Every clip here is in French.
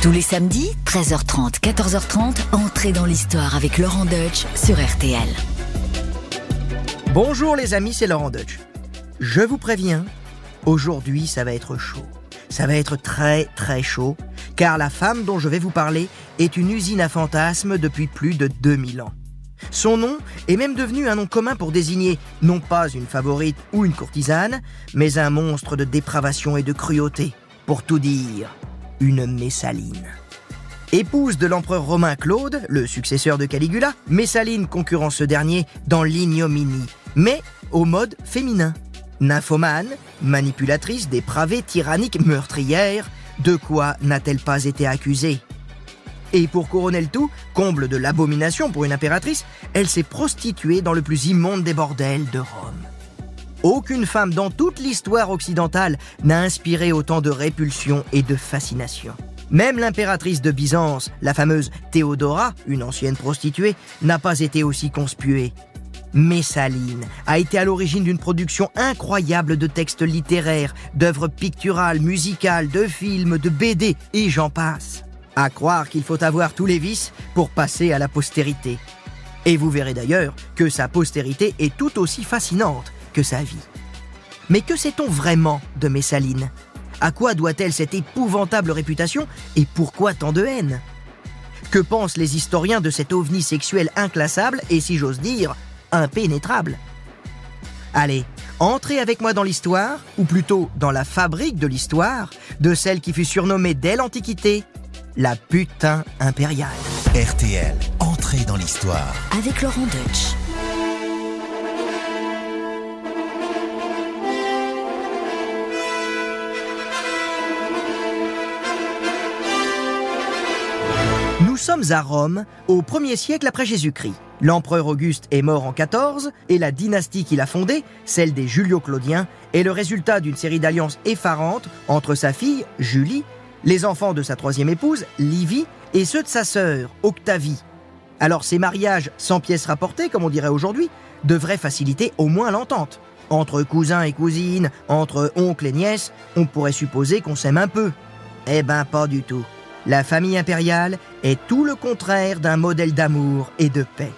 Tous les samedis, 13h30, 14h30, entrez dans l'histoire avec Laurent Deutsch sur RTL. Bonjour les amis, c'est Laurent Deutsch. Je vous préviens, aujourd'hui ça va être chaud. Ça va être très très chaud, car la femme dont je vais vous parler est une usine à fantasmes depuis plus de 2000 ans. Son nom est même devenu un nom commun pour désigner non pas une favorite ou une courtisane, mais un monstre de dépravation et de cruauté. Pour tout dire, une Messaline. Épouse de l'empereur romain Claude, le successeur de Caligula, Messaline concurrence ce dernier dans l'ignominie, mais au mode féminin. Nymphomane, manipulatrice, dépravée, tyrannique, meurtrière, de quoi n'a-t-elle pas été accusée? Et pour couronner le tout, comble de l'abomination pour une impératrice, elle s'est prostituée dans le plus immonde des bordels de Rome. Aucune femme dans toute l'histoire occidentale n'a inspiré autant de répulsion et de fascination. Même l'impératrice de Byzance, la fameuse Théodora, une ancienne prostituée, n'a pas été aussi conspuée. Messaline a été à l'origine d'une production incroyable de textes littéraires, d'œuvres picturales, musicales, de films, de BD et j'en passe. À croire qu'il faut avoir tous les vices pour passer à la postérité. Et vous verrez d'ailleurs que sa postérité est tout aussi fascinante que sa vie. Mais que sait-on vraiment de Messaline? À quoi doit-elle cette épouvantable réputation et pourquoi tant de haine? Que pensent les historiens de cet ovni sexuel inclassable et, si j'ose dire, impénétrable? Allez, entrez avec moi dans l'histoire, ou plutôt dans la fabrique de l'histoire, de celle qui fut surnommée dès l'Antiquité la putain impériale. RTL, entrez dans l'histoire. Avec Laurent Deutsch. Sommes à Rome, au 1er siècle après Jésus-Christ. L'empereur Auguste est mort en 14 et la dynastie qu'il a fondée, celle des Julio-Claudiens, est le résultat d'une série d'alliances effarantes entre sa fille, Julie, les enfants de sa troisième épouse, Livie, et ceux de sa sœur, Octavie. Alors ces mariages sans pièces rapportées, comme on dirait aujourd'hui, devraient faciliter au moins l'entente. Entre cousins et cousines, entre oncles et nièces, on pourrait supposer qu'on s'aime un peu. Eh ben pas du tout. La famille impériale est tout le contraire d'un modèle d'amour et de paix.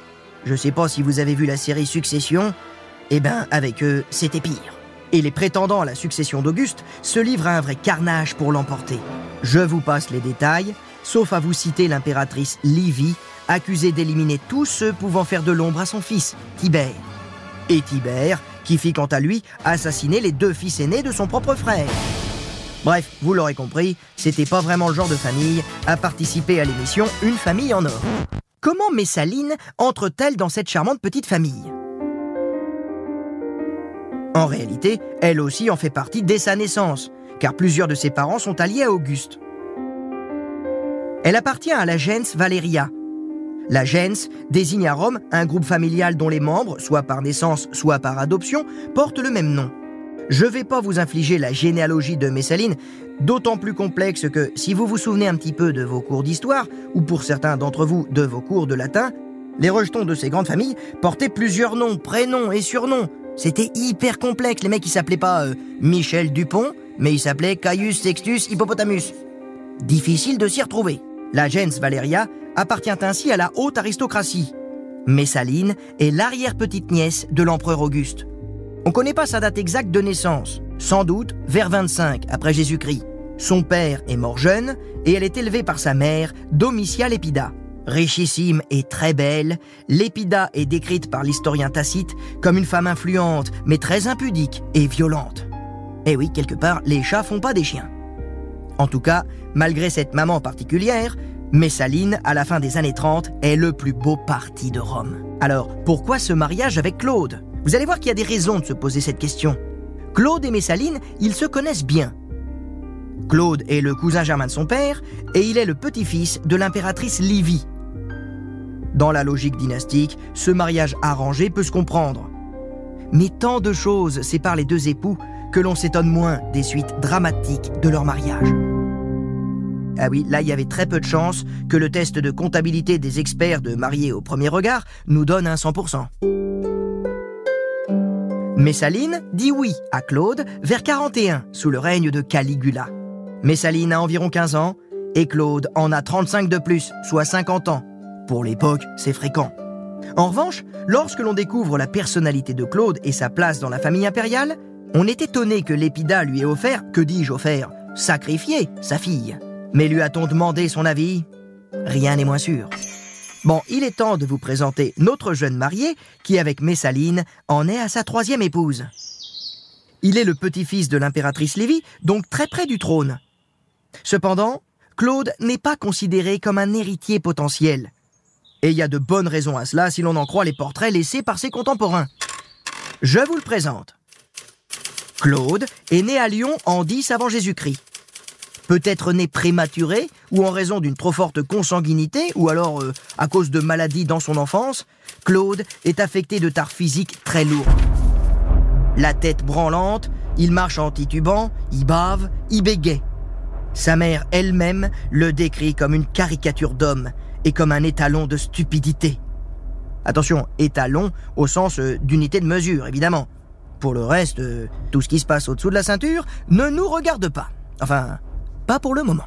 Je sais pas si vous avez vu la série Succession, eh ben avec eux, c'était pire. Et les prétendants à la succession d'Auguste se livrent à un vrai carnage pour l'emporter. Je vous passe les détails, sauf à vous citer l'impératrice Livie, accusée d'éliminer tous ceux pouvant faire de l'ombre à son fils, Tibère. Et Tibère, qui fit quant à lui assassiner les deux fils aînés de son propre frère. Bref, vous l'aurez compris, c'était pas vraiment le genre de famille à participer à l'émission Une famille en or. Comment Messaline entre-t-elle dans cette charmante petite famille? En réalité, elle aussi en fait partie dès sa naissance, car plusieurs de ses parents sont alliés à Auguste. Elle appartient à la gens Valeria. La gens désigne à Rome un groupe familial dont les membres, soit par naissance, soit par adoption, portent le même nom. Je ne vais pas vous infliger la généalogie de Messaline, d'autant plus complexe que si vous vous souvenez un petit peu de vos cours d'histoire, ou pour certains d'entre vous de vos cours de latin, les rejetons de ces grandes familles portaient plusieurs noms, prénoms et surnoms. C'était hyper complexe, les mecs ils s'appelaient pas euh, Michel Dupont, mais ils s'appelaient Caius Sextus Hippopotamus. Difficile de s'y retrouver. La gens Valeria appartient ainsi à la haute aristocratie. Messaline est l'arrière-petite-nièce de l'empereur Auguste. On ne connaît pas sa date exacte de naissance, sans doute vers 25 après Jésus-Christ. Son père est mort jeune et elle est élevée par sa mère, Domitia Lépida. Richissime et très belle, Lépida est décrite par l'historien Tacite comme une femme influente, mais très impudique et violente. Et oui, quelque part, les chats font pas des chiens. En tout cas, malgré cette maman particulière, Messaline, à la fin des années 30, est le plus beau parti de Rome. Alors, pourquoi ce mariage avec Claude? Vous allez voir qu'il y a des raisons de se poser cette question. Claude et Messaline, ils se connaissent bien. Claude est le cousin germain de son père et il est le petit-fils de l'impératrice Livie. Dans la logique dynastique, ce mariage arrangé peut se comprendre. Mais tant de choses séparent les deux époux que l'on s'étonne moins des suites dramatiques de leur mariage. Ah oui, là, il y avait très peu de chances que le test de comptabilité des experts de mariés au premier regard nous donne un 100%. Messaline dit oui à Claude vers 41, sous le règne de Caligula. Messaline a environ 15 ans Et Claude en a 35 de plus, soit 50 ans. Pour l'époque, c'est fréquent. En revanche, lorsque l'on découvre la personnalité de Claude et sa place dans la famille impériale, on est étonné que l'épida lui ait offert, que dis-je offert, sacrifié sa fille. Mais lui a-t-on demandé son avis? Rien n'est moins sûr. Bon, il est temps de vous présenter notre jeune marié qui, avec Messaline, en est à sa troisième épouse. Il est le petit-fils de l'impératrice Lévie, donc très près du trône. Cependant, Claude n'est pas considéré comme un héritier potentiel. Et il y a de bonnes raisons à cela si l'on en croit les portraits laissés par ses contemporains. Je vous le présente. Claude est né à Lyon en 10 avant Jésus-Christ. Peut-être né prématuré, ou en raison d'une trop forte consanguinité, ou alors euh, à cause de maladies dans son enfance, Claude est affecté de tares physiques très lourdes. La tête branlante, il marche en titubant, il bave, il bégaye. Sa mère elle-même le décrit comme une caricature d'homme et comme un étalon de stupidité. Attention, étalon au sens euh, d'unité de mesure, évidemment. Pour le reste, euh, tout ce qui se passe au-dessous de la ceinture ne nous regarde pas. Enfin, pas pour le moment.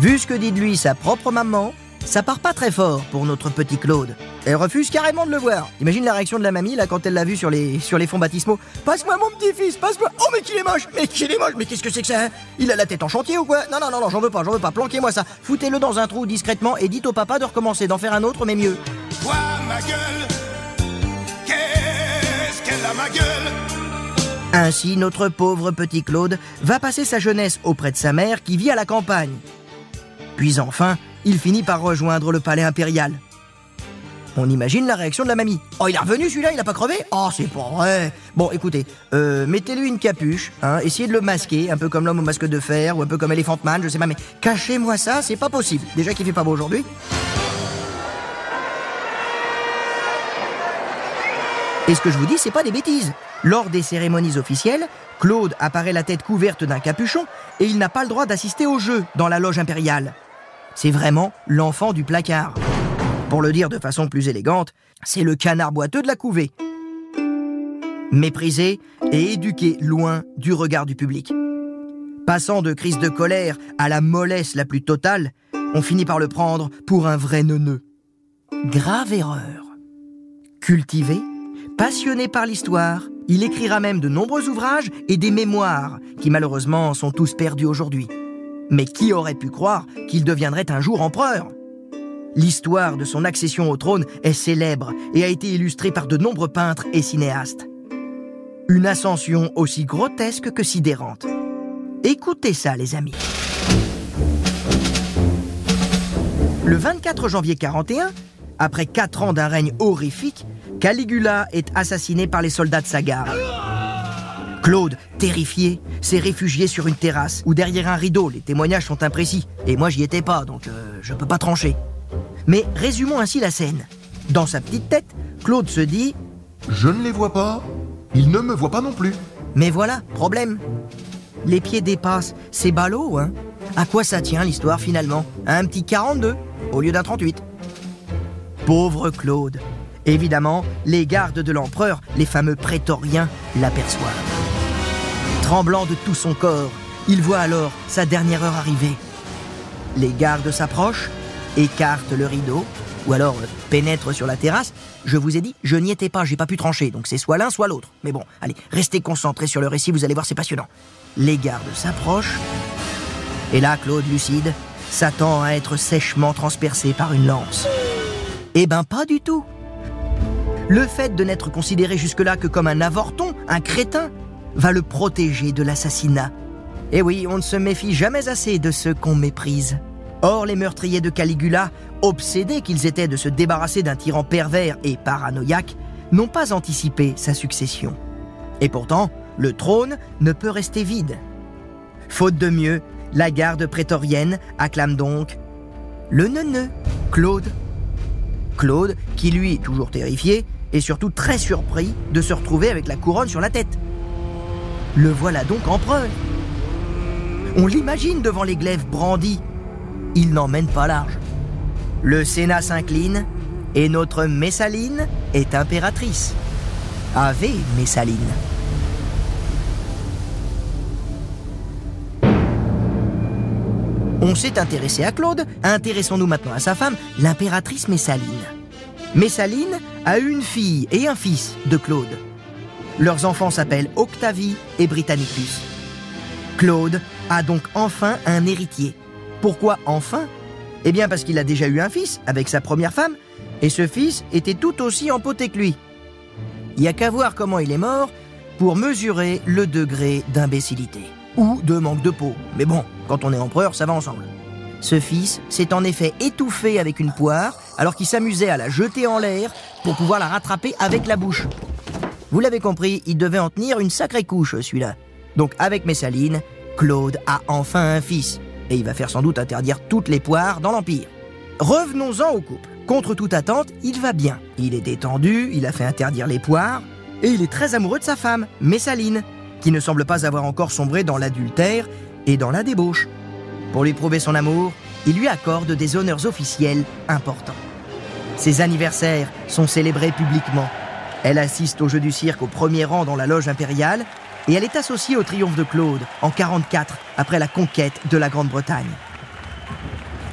Vu ce que dit de lui sa propre maman, ça part pas très fort pour notre petit Claude. Elle refuse carrément de le voir. Imagine la réaction de la mamie là quand elle l'a vu sur les, sur fonds baptismaux. Passe-moi mon petit-fils, passe-moi. Oh mais qu'il est moche, mais qu'il est moche, mais qu'est-ce que c'est que ça hein Il a la tête en chantier ou quoi Non non non non, j'en veux pas, j'en veux pas. Planquez-moi ça. Foutez-le dans un trou discrètement et dites au papa de recommencer, d'en faire un autre mais mieux. Quoi ma gueule? Qu'est-ce qu'elle a ma gueule? Ainsi, notre pauvre petit Claude va passer sa jeunesse auprès de sa mère qui vit à la campagne. Puis enfin, il finit par rejoindre le palais impérial. On imagine la réaction de la mamie. Oh, il est revenu celui-là, il a pas crevé? Oh, c'est pas vrai. Bon, écoutez, euh, mettez-lui une capuche, hein, essayez de le masquer, un peu comme l'homme au masque de fer ou un peu comme Elephant Man, je sais pas, mais cachez-moi ça, c'est pas possible. Déjà qu'il fait pas beau aujourd'hui. Et ce que je vous dis, c'est pas des bêtises. Lors des cérémonies officielles, Claude apparaît la tête couverte d'un capuchon et il n'a pas le droit d'assister au jeu dans la loge impériale. C'est vraiment l'enfant du placard. Pour le dire de façon plus élégante, c'est le canard boiteux de la couvée. Méprisé et éduqué loin du regard du public. Passant de crise de colère à la mollesse la plus totale, on finit par le prendre pour un vrai neuneu. Grave erreur. Cultivé, passionné par l'histoire, il écrira même de nombreux ouvrages et des mémoires qui malheureusement sont tous perdus aujourd'hui. Mais qui aurait pu croire qu'il deviendrait un jour empereur? L'histoire de son accession au trône est célèbre et a été illustrée par de nombreux peintres et cinéastes. Une ascension aussi grotesque que sidérante. Écoutez ça, les amis. Le 24 janvier 41, après quatre ans d'un règne horrifique, Caligula est assassiné par les soldats de sa garde. Claude, terrifié, s'est réfugié sur une terrasse où derrière un rideau, les témoignages sont imprécis. Et moi, j'y étais pas, donc euh, je peux pas trancher. Mais résumons ainsi la scène. Dans sa petite tête, Claude se dit Je ne les vois pas. Ils ne me voient pas non plus. Mais voilà, problème. Les pieds dépassent, c'est ballot, hein À quoi ça tient l'histoire finalement? Un petit 42 au lieu d'un 38. Pauvre Claude. Évidemment, les gardes de l'empereur, les fameux prétoriens, l'aperçoivent. Tremblant de tout son corps, il voit alors sa dernière heure arriver. Les gardes s'approchent, écartent le rideau, ou alors euh, pénètrent sur la terrasse. Je vous ai dit, je n'y étais pas, j'ai pas pu trancher, donc c'est soit l'un, soit l'autre. Mais bon, allez, restez concentrés sur le récit, vous allez voir, c'est passionnant. Les gardes s'approchent, et là, Claude lucide s'attend à être sèchement transpercé par une lance. Eh ben, pas du tout. Le fait de n'être considéré jusque-là que comme un avorton, un crétin, va le protéger de l'assassinat. Et oui, on ne se méfie jamais assez de ceux qu'on méprise. Or, les meurtriers de Caligula, obsédés qu'ils étaient de se débarrasser d'un tyran pervers et paranoïaque, n'ont pas anticipé sa succession. Et pourtant, le trône ne peut rester vide. Faute de mieux, la garde prétorienne acclame donc le neuneu, Claude. Claude, qui lui, toujours terrifié, est surtout très surpris de se retrouver avec la couronne sur la tête. Le voilà donc empereur. On l'imagine devant les glaives brandis. Il n'emmène pas large. Le Sénat s'incline et notre Messaline est impératrice. Ave Messaline. On s'est intéressé à Claude, intéressons-nous maintenant à sa femme, l'impératrice Messaline. Messaline a une fille et un fils de Claude. Leurs enfants s'appellent Octavie et Britannicus. Claude a donc enfin un héritier. Pourquoi enfin? Eh bien parce qu'il a déjà eu un fils avec sa première femme, et ce fils était tout aussi empoté que lui. Il n'y a qu'à voir comment il est mort pour mesurer le degré d'imbécilité ou de manque de peau. Mais bon, quand on est empereur, ça va ensemble. Ce fils s'est en effet étouffé avec une poire alors qu'il s'amusait à la jeter en l'air pour pouvoir la rattraper avec la bouche. Vous l'avez compris, il devait en tenir une sacrée couche, celui-là. Donc avec Messaline, Claude a enfin un fils. Et il va faire sans doute interdire toutes les poires dans l'Empire. Revenons-en au couple. Contre toute attente, il va bien. Il est détendu, il a fait interdire les poires, et il est très amoureux de sa femme, Messaline, qui ne semble pas avoir encore sombré dans l'adultère et dans la débauche. Pour lui prouver son amour, il lui accorde des honneurs officiels importants. Ses anniversaires sont célébrés publiquement. Elle assiste au jeu du cirque au premier rang dans la loge impériale et elle est associée au triomphe de Claude en 44 après la conquête de la Grande-Bretagne.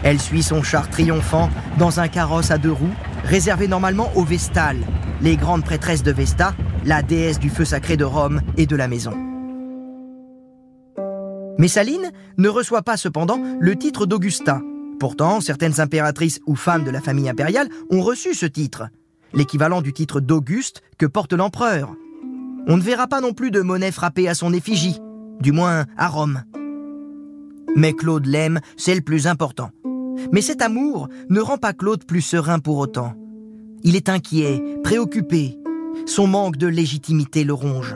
Elle suit son char triomphant dans un carrosse à deux roues réservé normalement aux Vestales, les grandes prêtresses de Vesta, la déesse du feu sacré de Rome et de la maison. Messaline ne reçoit pas cependant le titre d'Augusta. Pourtant, certaines impératrices ou femmes de la famille impériale ont reçu ce titre, l'équivalent du titre d'Auguste que porte l'empereur. On ne verra pas non plus de monnaie frappée à son effigie, du moins à Rome. Mais Claude l'aime, c'est le plus important. Mais cet amour ne rend pas Claude plus serein pour autant. Il est inquiet, préoccupé. Son manque de légitimité le ronge.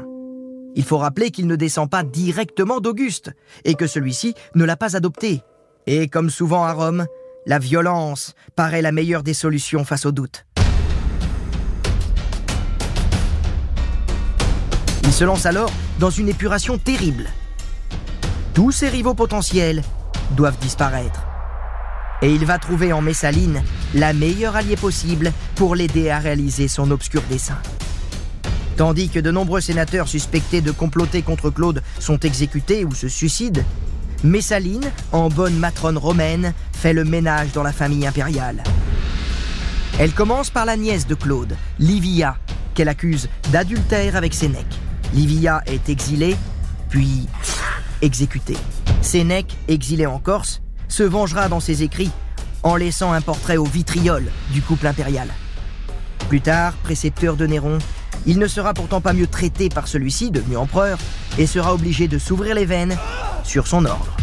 Il faut rappeler qu'il ne descend pas directement d'Auguste et que celui-ci ne l'a pas adopté. Et comme souvent à Rome, la violence paraît la meilleure des solutions face au doute. Il se lance alors dans une épuration terrible. Tous ses rivaux potentiels doivent disparaître. Et il va trouver en Messaline la meilleure alliée possible pour l'aider à réaliser son obscur dessein. Tandis que de nombreux sénateurs suspectés de comploter contre Claude sont exécutés ou se suicident, Messaline, en bonne matrone romaine, fait le ménage dans la famille impériale. Elle commence par la nièce de Claude, Livia, qu'elle accuse d'adultère avec Sénèque. Livia est exilée, puis exécutée. Sénèque, exilé en Corse, se vengera dans ses écrits en laissant un portrait au vitriol du couple impérial. Plus tard, précepteur de Néron, il ne sera pourtant pas mieux traité par celui-ci, devenu empereur, et sera obligé de s'ouvrir les veines sur son ordre.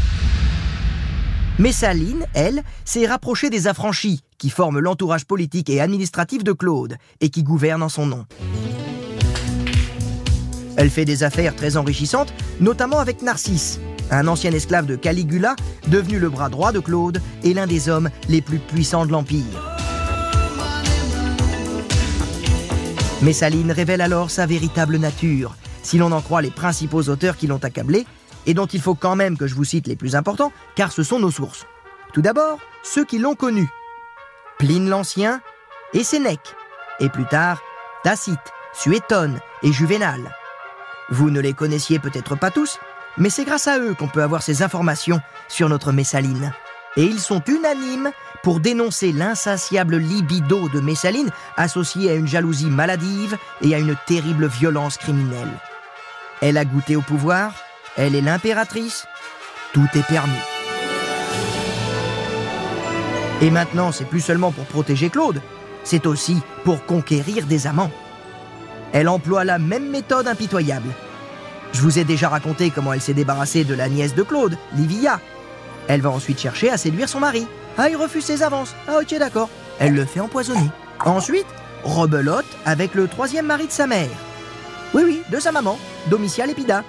Messaline, elle, s'est rapprochée des affranchis, qui forment l'entourage politique et administratif de Claude, et qui gouvernent en son nom. Elle fait des affaires très enrichissantes, notamment avec Narcisse, un ancien esclave de Caligula, devenu le bras droit de Claude et l'un des hommes les plus puissants de l'Empire. Messaline révèle alors sa véritable nature, si l'on en croit les principaux auteurs qui l'ont accablé, et dont il faut quand même que je vous cite les plus importants, car ce sont nos sources. Tout d'abord, ceux qui l'ont connu. Pline l'Ancien et Sénèque, et plus tard, Tacite, Suétone et Juvénal. Vous ne les connaissiez peut-être pas tous, mais c'est grâce à eux qu'on peut avoir ces informations sur notre Messaline. Et ils sont unanimes pour dénoncer l'insatiable libido de Messaline associée à une jalousie maladive et à une terrible violence criminelle. Elle a goûté au pouvoir, elle est l'impératrice, tout est permis. Et maintenant, c'est plus seulement pour protéger Claude, c'est aussi pour conquérir des amants. Elle emploie la même méthode impitoyable. Je vous ai déjà raconté comment elle s'est débarrassée de la nièce de Claude, Livia. Elle va ensuite chercher à séduire son mari. Ah, il refuse ses avances. Ah, ok, d'accord. Elle le fait empoisonner. Ensuite, rebelote avec le troisième mari de sa mère. Oui, oui, de sa maman, Domitial Épida.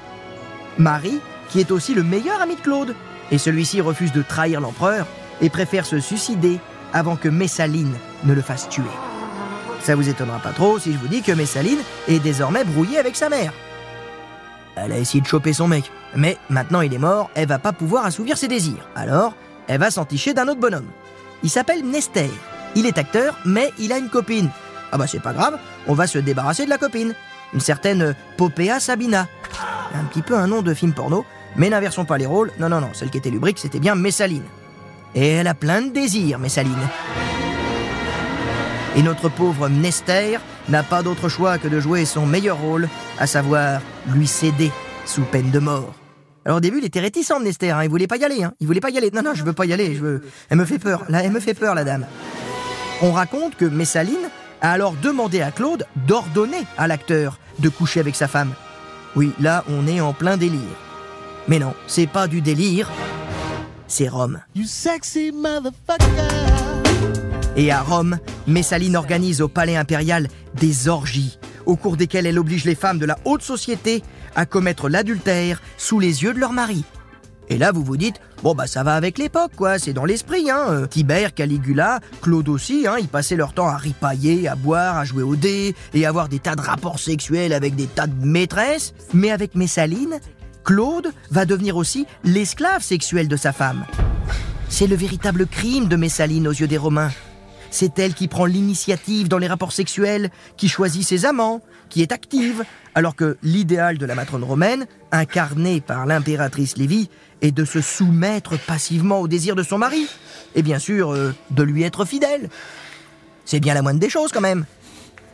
Marie, qui est aussi le meilleur ami de Claude. Et celui-ci refuse de trahir l'empereur et préfère se suicider avant que Messaline ne le fasse tuer. Ça vous étonnera pas trop si je vous dis que Messaline est désormais brouillée avec sa mère. Elle a essayé de choper son mec, mais maintenant il est mort, elle va pas pouvoir assouvir ses désirs. Alors, elle va s'enticher d'un autre bonhomme. Il s'appelle Nester. Il est acteur, mais il a une copine. Ah bah c'est pas grave, on va se débarrasser de la copine. Une certaine Popea Sabina. Un petit peu un nom de film porno, mais n'inversons pas les rôles. Non, non, non, celle qui était lubrique, c'était bien Messaline. Et elle a plein de désirs, Messaline. Et notre pauvre Mnester n'a pas d'autre choix que de jouer son meilleur rôle, à savoir lui céder sous peine de mort. Alors au début, il était réticent, Mnester, hein, il voulait pas y aller, hein. il voulait pas y aller. Non, non, je veux pas y aller, je veux... Elle me fait peur, là, elle me fait peur, la dame. On raconte que Messaline a alors demandé à Claude d'ordonner à l'acteur de coucher avec sa femme. Oui, là, on est en plein délire. Mais non, c'est pas du délire, c'est Rome. You sexy motherfucker. Et à Rome, Messaline organise au palais impérial des orgies, au cours desquelles elle oblige les femmes de la haute société à commettre l'adultère sous les yeux de leur mari. Et là, vous vous dites, bon bah ça va avec l'époque, quoi, c'est dans l'esprit, hein. Euh, Tibère, Caligula, Claude aussi, hein, ils passaient leur temps à ripailler, à boire, à jouer au dé, et avoir des tas de rapports sexuels avec des tas de maîtresses. Mais avec Messaline, Claude va devenir aussi l'esclave sexuel de sa femme. C'est le véritable crime de Messaline aux yeux des Romains. C'est elle qui prend l'initiative dans les rapports sexuels, qui choisit ses amants, qui est active, alors que l'idéal de la matrone romaine, incarné par l'impératrice Lévie, est de se soumettre passivement au désir de son mari, et bien sûr euh, de lui être fidèle. C'est bien la moindre des choses quand même.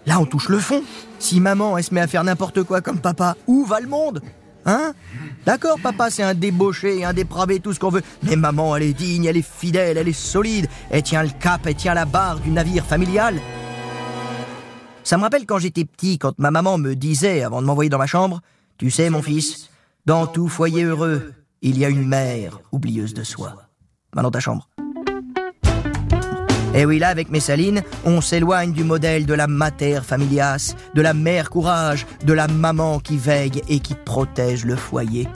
Là, on touche le fond. Si maman, elle se met à faire n'importe quoi comme papa, où va le monde Hein? D'accord, papa, c'est un débauché, un dépravé, tout ce qu'on veut. Mais maman, elle est digne, elle est fidèle, elle est solide. Elle tient le cap, elle tient la barre du navire familial. Ça me rappelle quand j'étais petit, quand ma maman me disait, avant de m'envoyer dans ma chambre, Tu sais, mon fils, dans tout foyer heureux, il y a une mère oublieuse de soi. Va dans ta chambre. Et oui, là, avec Messaline, on s'éloigne du modèle de la mater familias, de la mère courage, de la maman qui veille et qui protège le foyer.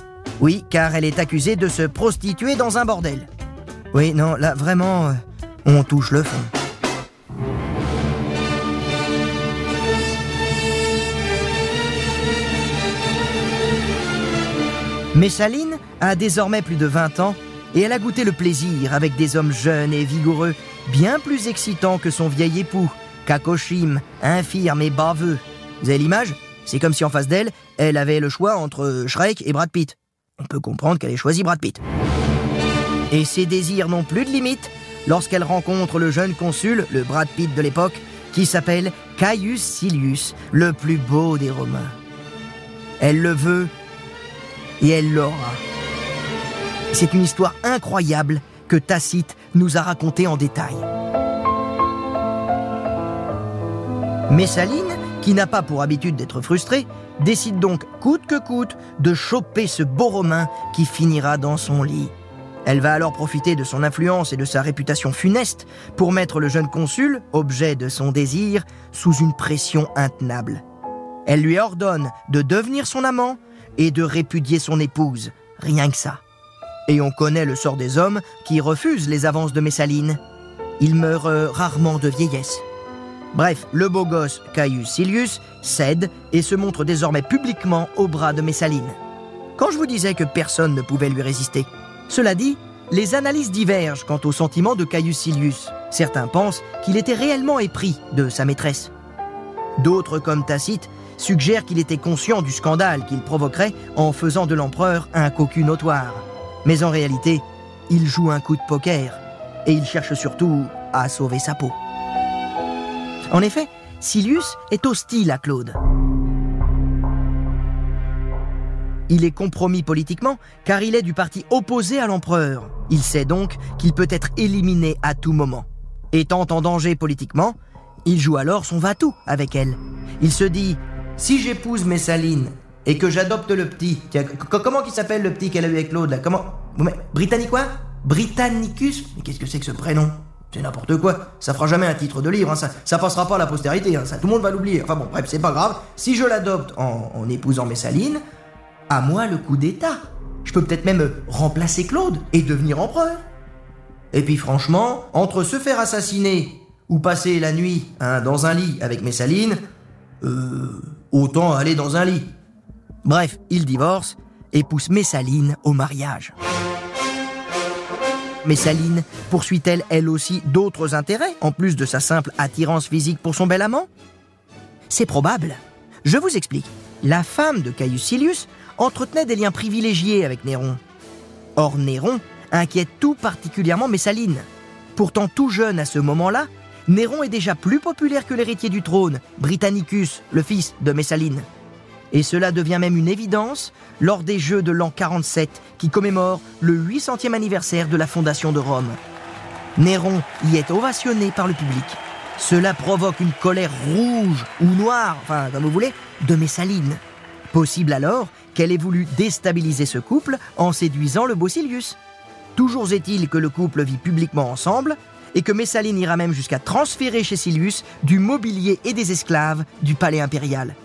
Oui, car elle est accusée de se prostituer dans un bordel. Oui, non, là, vraiment, euh, on touche le fond. Messaline a désormais plus de 20 ans et elle a goûté le plaisir avec des hommes jeunes et vigoureux, bien plus excitants que son vieil époux, Kakoshim, infirme et baveux. Vous avez l'image? C'est comme si en face d'elle, elle avait le choix entre Shrek et Brad Pitt. On peut comprendre qu'elle ait choisi Brad Pitt. Et ses désirs n'ont plus de limite lorsqu'elle rencontre le jeune consul, le Brad Pitt de l'époque, qui s'appelle Caius Silius, le plus beau des Romains. Elle le veut et elle l'aura. C'est une histoire incroyable que Tacite nous a racontée en détail. Messaline, qui n'a pas pour habitude d'être frustrée, décide donc coûte que coûte de choper ce beau Romain qui finira dans son lit. Elle va alors profiter de son influence et de sa réputation funeste pour mettre le jeune consul, objet de son désir, sous une pression intenable. Elle lui ordonne de devenir son amant et de répudier son épouse, rien que ça. Et on connaît le sort des hommes qui refusent les avances de Messaline. Ils meurent euh, rarement de vieillesse. Bref, le beau gosse Caius Silius cède et se montre désormais publiquement au bras de Messaline. Quand je vous disais que personne ne pouvait lui résister, cela dit, les analyses divergent quant au sentiment de Caius Silius. Certains pensent qu'il était réellement épris de sa maîtresse. D'autres, comme Tacite, suggère qu'il était conscient du scandale qu'il provoquerait en faisant de l'empereur un cocu notoire. Mais en réalité, il joue un coup de poker et il cherche surtout à sauver sa peau. En effet, Silius est hostile à Claude. Il est compromis politiquement car il est du parti opposé à l'empereur. Il sait donc qu'il peut être éliminé à tout moment. Étant en danger politiquement, il joue alors son va-tout avec elle. Il se dit si j'épouse Messaline et que j'adopte le petit, comment il s'appelle le petit qu'elle a eu avec Claude là? Comment Britannicus? Mais qu'est-ce que c'est que ce prénom? C'est n'importe quoi. Ça fera jamais un titre de livre. Hein. Ça, ça passera pas à la postérité. Hein. Tout le monde va l'oublier. Enfin bon, bref, c'est pas grave. Si je l'adopte en, en épousant Messaline, à moi le coup d'État. Je peux peut-être même remplacer Claude et devenir empereur. Et puis franchement, entre se faire assassiner ou passer la nuit hein, dans un lit avec Messaline, euh, autant aller dans un lit. Bref, il divorce et pousse Messaline au mariage. Messaline poursuit-elle elle aussi d'autres intérêts, en plus de sa simple attirance physique pour son bel amant? C'est probable. Je vous explique. La femme de Caius Silius entretenait des liens privilégiés avec Néron. Or, Néron inquiète tout particulièrement Messaline. Pourtant tout jeune à ce moment-là, Néron est déjà plus populaire que l'héritier du trône, Britannicus, le fils de Messaline. Et cela devient même une évidence lors des Jeux de l'an 47 qui commémorent le 800e anniversaire de la fondation de Rome. Néron y est ovationné par le public. Cela provoque une colère rouge ou noire, enfin comme vous voulez, de Messaline. Possible alors qu'elle ait voulu déstabiliser ce couple en séduisant le beau Silius. Toujours est-il que le couple vit publiquement ensemble et que Messaline ira même jusqu'à transférer chez Silius du mobilier et des esclaves du palais impérial.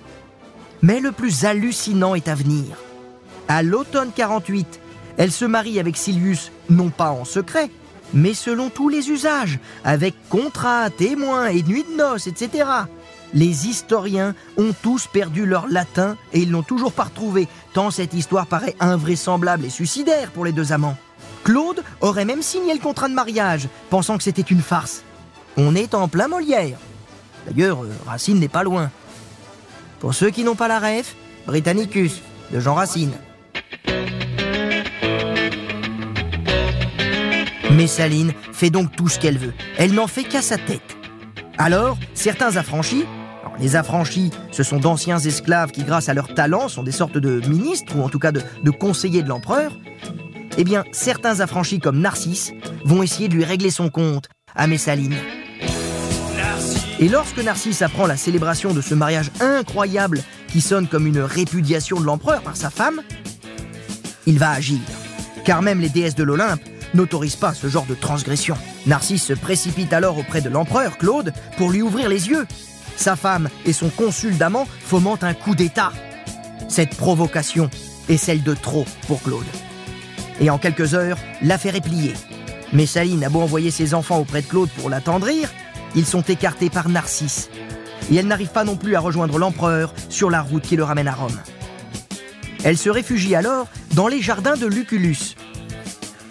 Mais le plus hallucinant est à venir. À l'automne 48, elle se marie avec Silius non pas en secret, mais selon tous les usages, avec contrat, témoins et nuit de noces, etc. Les historiens ont tous perdu leur latin et ils l'ont toujours pas retrouvé, tant cette histoire paraît invraisemblable et suicidaire pour les deux amants. Claude aurait même signé le contrat de mariage, pensant que c'était une farce. On est en plein Molière. D'ailleurs, euh, Racine n'est pas loin. Pour ceux qui n'ont pas la ref, Britannicus, de Jean Racine. Messaline fait donc tout ce qu'elle veut. Elle n'en fait qu'à sa tête. Alors, certains affranchis, les affranchis, ce sont d'anciens esclaves qui, grâce à leur talent, sont des sortes de ministres, ou en tout cas de conseillers de l'empereur, eh bien, certains affranchis comme Narcisse vont essayer de lui régler son compte à Messaline. Et lorsque Narcisse apprend la célébration de ce mariage incroyable qui sonne comme une répudiation de l'empereur par sa femme, il va agir. Car même les déesses de l'Olympe n'autorisent pas ce genre de transgression. Narcisse se précipite alors auprès de l'empereur Claude pour lui ouvrir les yeux. Sa femme et son consul d'amant fomentent un coup d'État. Cette provocation est celle de trop pour Claude. Et en quelques heures, l'affaire est pliée. Messaline a beau envoyer ses enfants auprès de Claude pour l'attendrir, ils sont écartés par Narcisse. Et elle n'arrive pas non plus à rejoindre l'empereur sur la route qui le ramène à Rome. Elle se réfugie alors dans les jardins de Lucullus.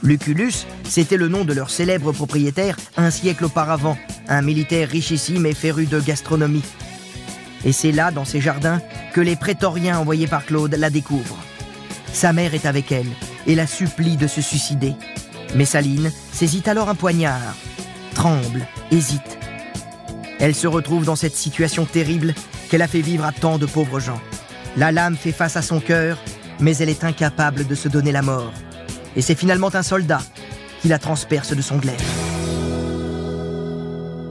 Lucullus, c'était le nom de leur célèbre propriétaire un siècle auparavant, un militaire richissime et féru de gastronomie. Et c'est là, dans ces jardins, que les prétoriens envoyés par Claude la découvrent. Sa mère est avec elle et la supplie de se suicider. Messaline saisit alors un poignard, tremble, hésite. Elle se retrouve dans cette situation terrible qu'elle a fait vivre à tant de pauvres gens. La lame fait face à son cœur, mais elle est incapable de se donner la mort. Et c'est finalement un soldat qui la transperce de son glaive.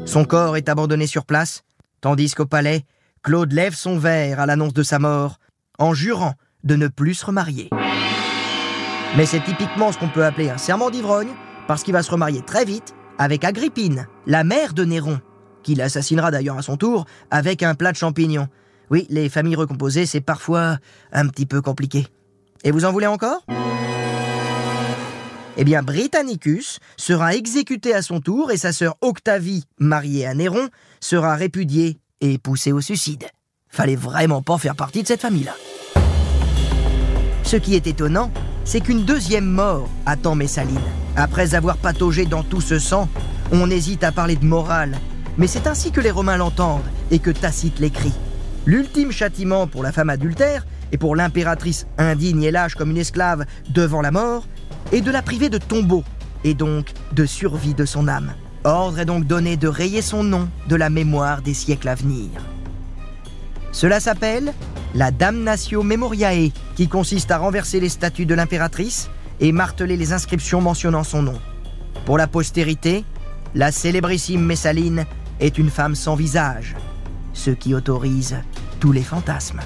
Son corps est abandonné sur place, tandis qu'au palais, Claude lève son verre à l'annonce de sa mort, en jurant de ne plus se remarier. Mais c'est typiquement ce qu'on peut appeler un serment d'ivrogne, parce qu'il va se remarier très vite avec Agrippine, la mère de Néron, qui l'assassinera d'ailleurs à son tour avec un plat de champignons. Oui, les familles recomposées, c'est parfois un petit peu compliqué. Et vous en voulez encore? Eh bien, Britannicus sera exécuté à son tour et sa sœur Octavie, mariée à Néron, sera répudiée et poussée au suicide. Fallait vraiment pas faire partie de cette famille-là. Ce qui est étonnant, c'est qu'une deuxième mort attend Messaline. Après avoir pataugé dans tout ce sang, on hésite à parler de morale, mais c'est ainsi que les Romains l'entendent et que Tacite l'écrit. L'ultime châtiment pour la femme adultère et pour l'impératrice indigne et lâche comme une esclave devant la mort est de la priver de tombeau et donc de survie de son âme. Ordre est donc donné de rayer son nom de la mémoire des siècles à venir. Cela s'appelle la damnatio memoriae, qui consiste à renverser les statues de l'impératrice et marteler les inscriptions mentionnant son nom. Pour la postérité, la célébrissime Messaline est une femme sans visage, ce qui autorise tous les fantasmes.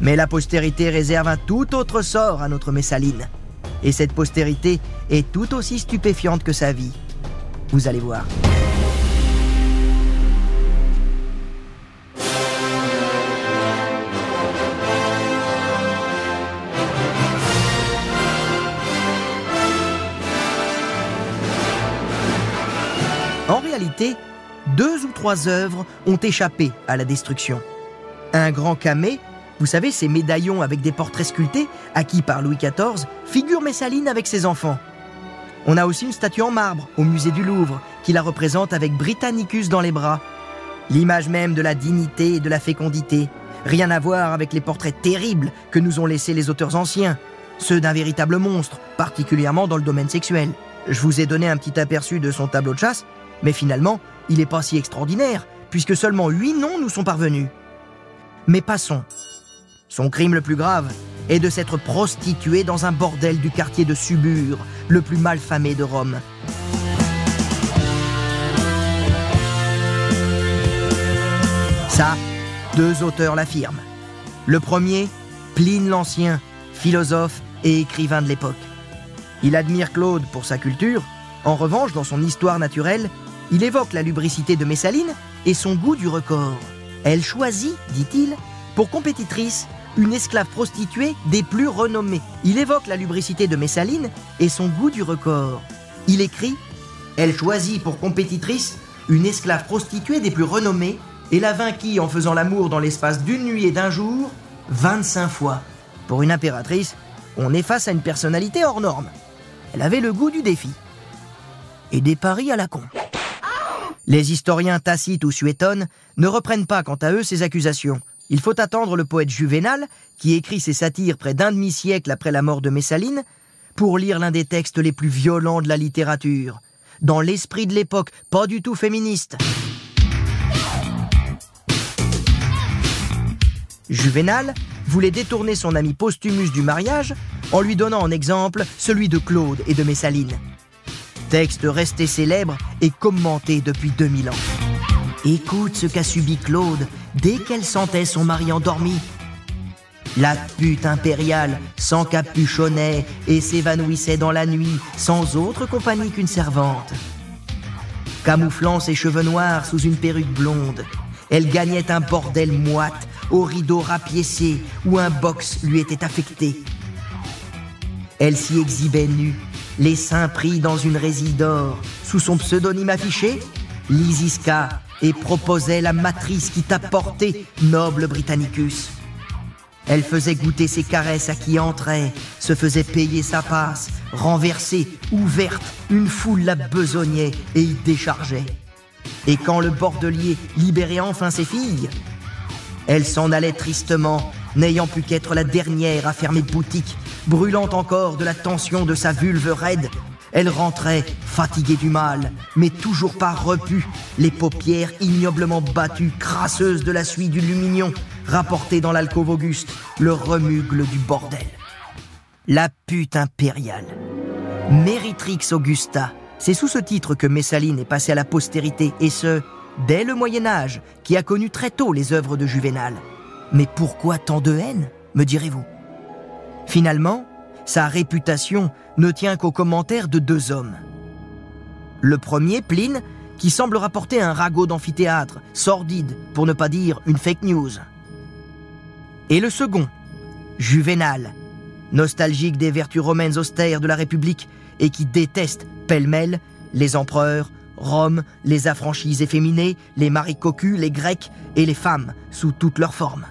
Mais la postérité réserve un tout autre sort à notre Messaline. Et cette postérité est tout aussi stupéfiante que sa vie. Vous allez voir. Deux ou trois œuvres ont échappé à la destruction. Un grand camé, vous savez, ces médaillons avec des portraits sculptés, acquis par Louis XIV, figure Messaline avec ses enfants. On a aussi une statue en marbre au musée du Louvre qui la représente avec Britannicus dans les bras. L'image même de la dignité et de la fécondité. Rien à voir avec les portraits terribles que nous ont laissés les auteurs anciens. ceux d'un véritable monstre, particulièrement dans le domaine sexuel. Je vous ai donné un petit aperçu de son tableau de chasse, mais finalement, il n'est pas si extraordinaire, puisque seulement huit noms nous sont parvenus. Mais passons. Son crime le plus grave est de s'être prostitué dans un bordel du quartier de Subur, le plus malfamé de Rome. Ça, deux auteurs l'affirment. Le premier, Pline l'Ancien, philosophe et écrivain de l'époque. Il admire Claude pour sa culture. En revanche, dans son histoire naturelle, il évoque la lubricité de Messaline et son goût du record. Elle choisit, dit-il, pour compétitrice une esclave prostituée des plus renommées. Il évoque la lubricité de Messaline et son goût du record. Il écrit Elle choisit pour compétitrice une esclave prostituée des plus renommées et la vainquit en faisant l'amour dans l'espace d'une nuit et d'un jour 25 fois. Pour une impératrice, on est face à une personnalité hors norme. Elle avait le goût du défi. Et des paris à la con. Les historiens Tacite ou Suétone ne reprennent pas quant à eux ces accusations. Il faut attendre le poète Juvénal, qui écrit ses satires près d'un demi-siècle après la mort de Messaline, pour lire l'un des textes les plus violents de la littérature, dans l'esprit de l'époque, pas du tout féministe. Juvénal voulait détourner son ami Postumus du mariage en lui donnant en exemple celui de Claude et de Messaline. Texte resté célèbre et commenté depuis 2000 ans. Écoute ce qu'a subi Claude dès qu'elle sentait son mari endormi. La pute impériale s'encapuchonnait et s'évanouissait dans la nuit sans autre compagnie qu'une servante. Camouflant ses cheveux noirs sous une perruque blonde, elle gagnait un bordel moite aux rideaux rapiécés où un box lui était affecté. Elle s'y exhibait nue, les seins pris dans une résille d'or, sous son pseudonyme affiché, Lysiska, et proposait la matrice qui t'a porté, noble Britannicus. Elle faisait goûter ses caresses à qui entrait, se faisait payer sa passe, renversée, ouverte, une foule la besognait et y déchargeait. Et quand le bordelier libérait enfin ses filles, elle s'en allait tristement, n'ayant pu qu'être la dernière à fermer boutique, brûlant encore de la tension de sa vulve raide. Elle rentrait, fatiguée du mal, mais toujours pas repue, les paupières ignoblement battues, crasseuses de la suie du lumignon, rapportée dans l'alcôve auguste, le remugle du bordel. La pute impériale. Méritrix Augusta, c'est sous ce titre que Messaline est passée à la postérité, et ce, dès le Moyen Âge, qui a connu très tôt les œuvres de Juvénal. Mais pourquoi tant de haine, me direz-vous? Finalement, sa réputation ne tient qu'aux commentaires de deux hommes. Le premier, Pline, qui semble rapporter un ragot d'amphithéâtre, sordide, pour ne pas dire une fake news. Et le second, Juvénal, nostalgique des vertus romaines austères de la République et qui déteste pêle-mêle les empereurs, Rome, les affranchis efféminés, les maris cocus, les grecs et les femmes sous toutes leurs formes.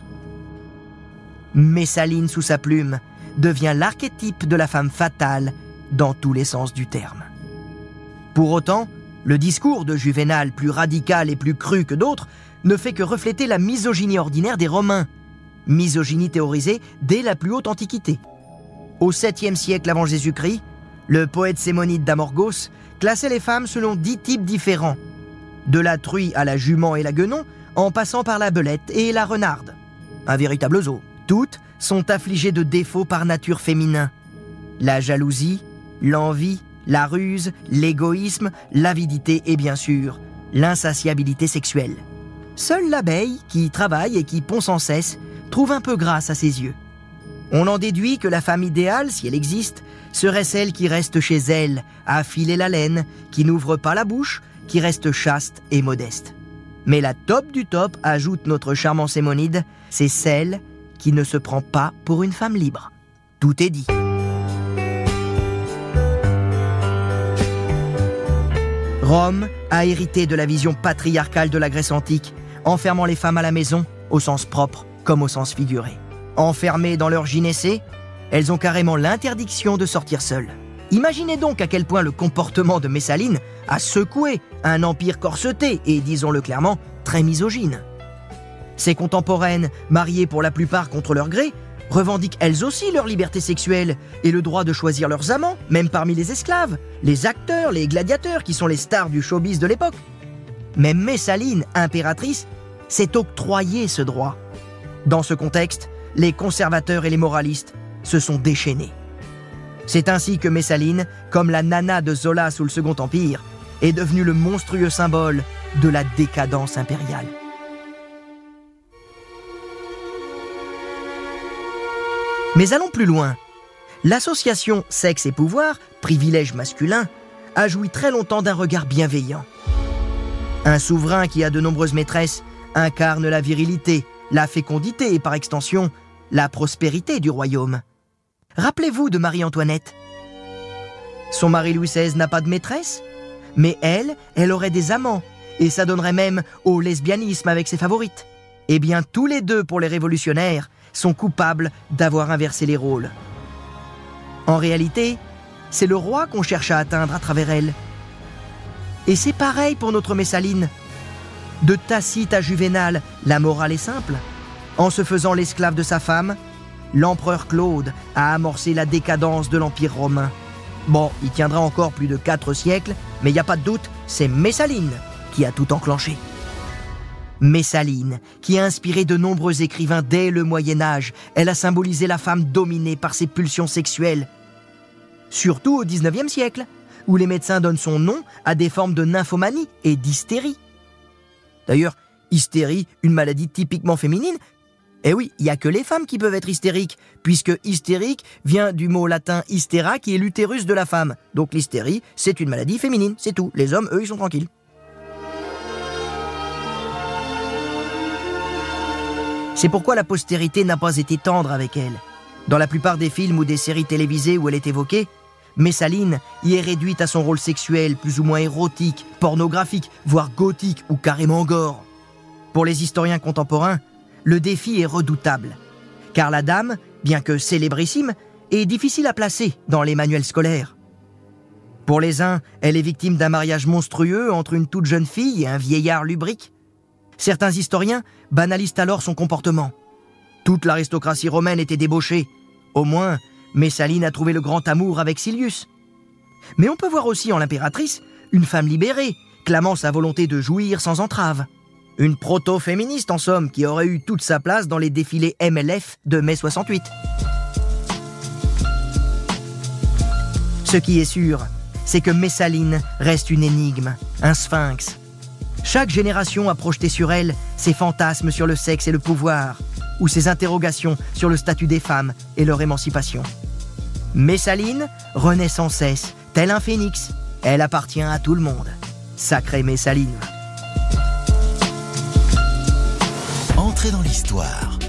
Messaline sous sa plume devient l'archétype de la femme fatale dans tous les sens du terme. Pour autant, le discours de Juvénal, plus radical et plus cru que d'autres, ne fait que refléter la misogynie ordinaire des Romains, misogynie théorisée dès la plus haute antiquité. Au 7e siècle avant Jésus-Christ, le poète sémonide d'Amorgos classait les femmes selon dix types différents, de la truie à la jument et la guenon, en passant par la belette et la renarde. Un véritable zoo. Toutes sont affligées de défauts par nature féminin. La jalousie, l'envie, la ruse, l'égoïsme, l'avidité et bien sûr, l'insatiabilité sexuelle. Seule l'abeille, qui travaille et qui pond sans cesse, trouve un peu grâce à ses yeux. On en déduit que la femme idéale, si elle existe, serait celle qui reste chez elle, à filer la laine, qui n'ouvre pas la bouche, qui reste chaste et modeste. Mais la top du top, ajoute notre charmant Sémonide, c'est celle qui ne se prend pas pour une femme libre. Tout est dit. Rome a hérité de la vision patriarcale de la Grèce antique, enfermant les femmes à la maison, au sens propre comme au sens figuré. Enfermées dans leur gynécée, elles ont carrément l'interdiction de sortir seules. Imaginez donc à quel point le comportement de Messaline a secoué un empire corseté et, disons-le clairement, très misogyne. Ses contemporaines, mariées pour la plupart contre leur gré, revendiquent elles aussi leur liberté sexuelle et le droit de choisir leurs amants, même parmi les esclaves, les acteurs, les gladiateurs qui sont les stars du showbiz de l'époque. Mais Messaline, impératrice, s'est octroyé ce droit. Dans ce contexte, les conservateurs et les moralistes se sont déchaînés. C'est ainsi que Messaline, comme la nana de Zola sous le Second Empire, est devenue le monstrueux symbole de la décadence impériale. Mais allons plus loin. L'association Sexe et Pouvoir, privilège masculin, a joui très longtemps d'un regard bienveillant. Un souverain qui a de nombreuses maîtresses incarne la virilité, la fécondité et par extension la prospérité du royaume. Rappelez-vous de Marie-Antoinette. Son mari Louis XVI n'a pas de maîtresse, mais elle, elle aurait des amants, et ça donnerait même au lesbianisme avec ses favorites. Eh bien, tous les deux, pour les révolutionnaires, sont coupables d'avoir inversé les rôles. En réalité, c'est le roi qu'on cherche à atteindre à travers elle. Et c'est pareil pour notre Messaline. De Tacite à Juvénal, la morale est simple. En se faisant l'esclave de sa femme, l'empereur Claude a amorcé la décadence de l'Empire romain. Bon, il tiendra encore plus de quatre siècles, mais il n'y a pas de doute, c'est Messaline qui a tout enclenché. Messaline, qui a inspiré de nombreux écrivains dès le Moyen Âge, elle a symbolisé la femme dominée par ses pulsions sexuelles. Surtout au XIXe siècle, où les médecins donnent son nom à des formes de nymphomanie et d'hystérie. D'ailleurs, hystérie, une maladie typiquement féminine, eh oui, il n'y a que les femmes qui peuvent être hystériques, puisque hystérique vient du mot latin hystera qui est l'utérus de la femme. Donc l'hystérie, c'est une maladie féminine, c'est tout. Les hommes, eux, ils sont tranquilles. C'est pourquoi la postérité n'a pas été tendre avec elle. Dans la plupart des films ou des séries télévisées où elle est évoquée, Messaline y est réduite à son rôle sexuel plus ou moins érotique, pornographique, voire gothique ou carrément gore. Pour les historiens contemporains, le défi est redoutable, car la dame, bien que célébrissime, est difficile à placer dans les manuels scolaires. Pour les uns, elle est victime d'un mariage monstrueux entre une toute jeune fille et un vieillard lubrique. Certains historiens banalisent alors son comportement. Toute l'aristocratie romaine était débauchée. Au moins, Messaline a trouvé le grand amour avec Silius. Mais on peut voir aussi en l'impératrice une femme libérée, clamant sa volonté de jouir sans entrave. Une proto-féministe en somme qui aurait eu toute sa place dans les défilés MLF de mai 68. Ce qui est sûr, c'est que Messaline reste une énigme, un sphinx, chaque génération a projeté sur elle ses fantasmes sur le sexe et le pouvoir, ou ses interrogations sur le statut des femmes et leur émancipation. Messaline renaît sans cesse, tel un phénix. Elle appartient à tout le monde. Sacrée Messaline. Entrez dans l'histoire.